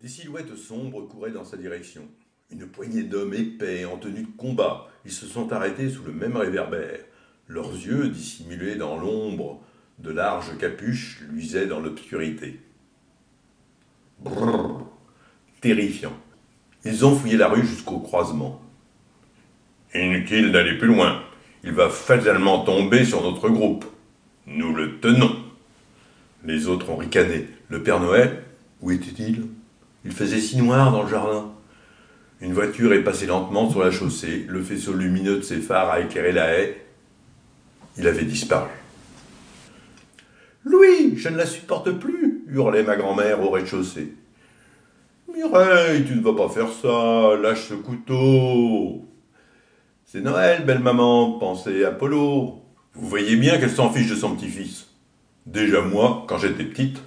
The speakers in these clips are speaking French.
Des silhouettes sombres couraient dans sa direction. Une poignée d'hommes épais en tenue de combat. Ils se sont arrêtés sous le même réverbère. Leurs yeux, dissimulés dans l'ombre de larges capuches, luisaient dans l'obscurité. Brrr, terrifiant. Ils ont fouillé la rue jusqu'au croisement. Inutile d'aller plus loin. Il va fatalement tomber sur notre groupe. Nous le tenons. Les autres ont ricané. Le Père Noël, où était-il? Il faisait si noir dans le jardin. Une voiture est passée lentement sur la chaussée, le faisceau lumineux de ses phares a éclairé la haie. Il avait disparu. Louis, je ne la supporte plus, hurlait ma grand-mère au rez-de-chaussée. Mireille, tu ne vas pas faire ça, lâche ce couteau. C'est Noël, belle maman, pensait Apollo. Vous voyez bien qu'elle s'en fiche de son petit-fils. Déjà moi, quand j'étais petite,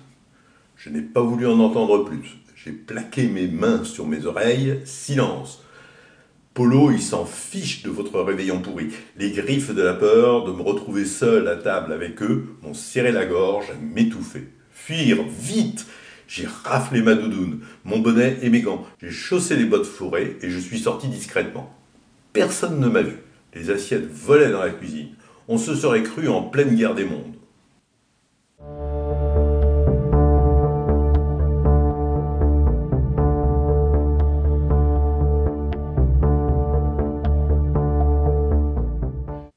je n'ai pas voulu en entendre plus. J'ai plaqué mes mains sur mes oreilles. Silence. Polo, il s'en fiche de votre réveillon pourri. Les griffes de la peur de me retrouver seul à table avec eux m'ont serré la gorge à m'étouffer. Fuir, vite J'ai raflé ma doudoune, mon bonnet et mes gants. J'ai chaussé les bottes fourrées et je suis sorti discrètement. Personne ne m'a vu. Les assiettes volaient dans la cuisine. On se serait cru en pleine guerre des mondes.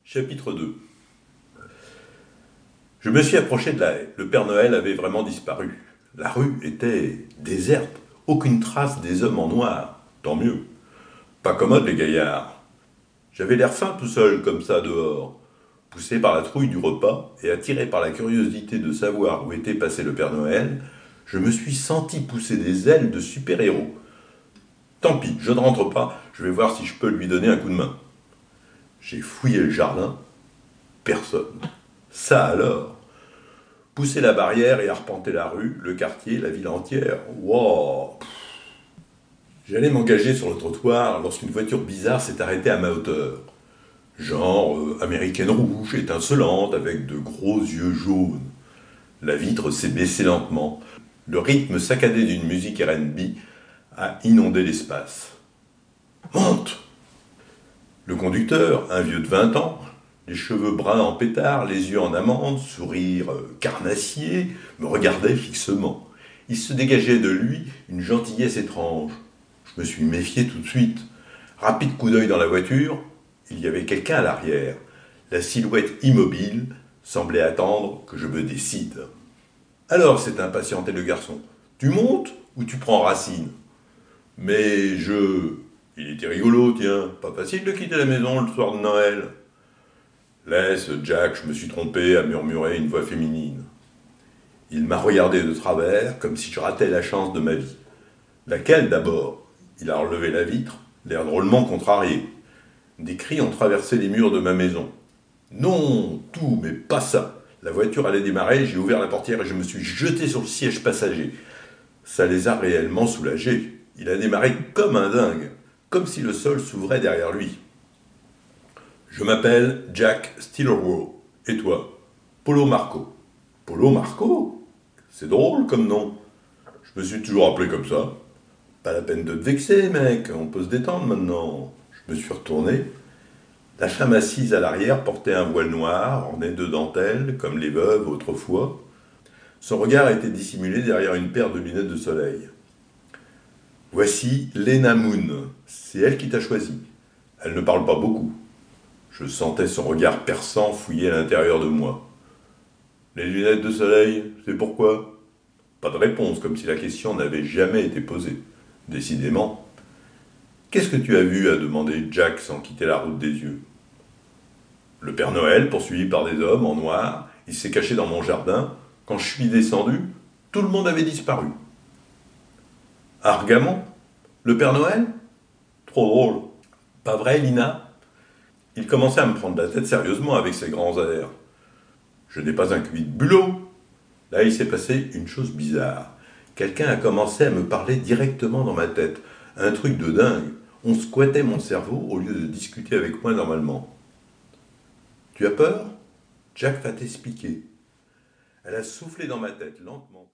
Chapitre 2 Je me suis approché de la haie. Le Père Noël avait vraiment disparu. La rue était déserte. Aucune trace des hommes en noir. Tant mieux. Pas commode les gaillards. J'avais l'air faim tout seul comme ça dehors. Poussé par la trouille du repas et attiré par la curiosité de savoir où était passé le Père Noël, je me suis senti pousser des ailes de super-héros. Tant pis, je ne rentre pas, je vais voir si je peux lui donner un coup de main. J'ai fouillé le jardin, personne. Ça alors? Pousser la barrière et arpenter la rue, le quartier, la ville entière. Wow J'allais m'engager sur le trottoir lorsqu'une voiture bizarre s'est arrêtée à ma hauteur. Genre euh, américaine rouge, étincelante, avec de gros yeux jaunes. La vitre s'est baissée lentement. Le rythme saccadé d'une musique RB a inondé l'espace. Monte le conducteur, un vieux de 20 ans, les cheveux bruns en pétard, les yeux en amande, sourire euh, carnassier, me regardait fixement. Il se dégageait de lui une gentillesse étrange. Je me suis méfié tout de suite. Rapide coup d'œil dans la voiture, il y avait quelqu'un à l'arrière. La silhouette immobile semblait attendre que je me décide. Alors s'est impatienté le garçon. Tu montes ou tu prends racine? Mais je. Il était rigolo, tiens. Pas facile de quitter la maison le soir de Noël. Laisse, Jack, je me suis trompé, à murmurer une voix féminine. Il m'a regardé de travers, comme si je ratais la chance de ma vie. Laquelle d'abord? Il a relevé la vitre, l'air drôlement contrarié. Des cris ont traversé les murs de ma maison. Non, tout, mais pas ça. La voiture allait démarrer, j'ai ouvert la portière et je me suis jeté sur le siège passager. Ça les a réellement soulagés. Il a démarré comme un dingue si le sol s'ouvrait derrière lui. Je m'appelle Jack Stillerwo. Et toi? Polo Marco. Polo Marco? C'est drôle comme nom. Je me suis toujours appelé comme ça. Pas la peine de te vexer, mec, on peut se détendre maintenant. Je me suis retourné. La femme assise à l'arrière portait un voile noir, orné de dentelle, comme les veuves autrefois. Son regard était dissimulé derrière une paire de lunettes de soleil. Voici Lena Moon. C'est elle qui t'a choisi. Elle ne parle pas beaucoup. Je sentais son regard perçant fouiller à l'intérieur de moi. Les lunettes de soleil, c'est pourquoi? Pas de réponse, comme si la question n'avait jamais été posée. Décidément. Qu'est-ce que tu as vu? a demandé Jack sans quitter la route des yeux. Le Père Noël, poursuivi par des hommes en noir, il s'est caché dans mon jardin. Quand je suis descendu, tout le monde avait disparu. Argamon Le Père Noël? Trop drôle. Pas vrai, Lina? Il commençait à me prendre la tête sérieusement avec ses grands airs. Je n'ai pas un cuit de bulot. Là, il s'est passé une chose bizarre. Quelqu'un a commencé à me parler directement dans ma tête. Un truc de dingue. On squattait mon cerveau au lieu de discuter avec moi normalement. Tu as peur? Jack va t'expliquer. Elle a soufflé dans ma tête lentement.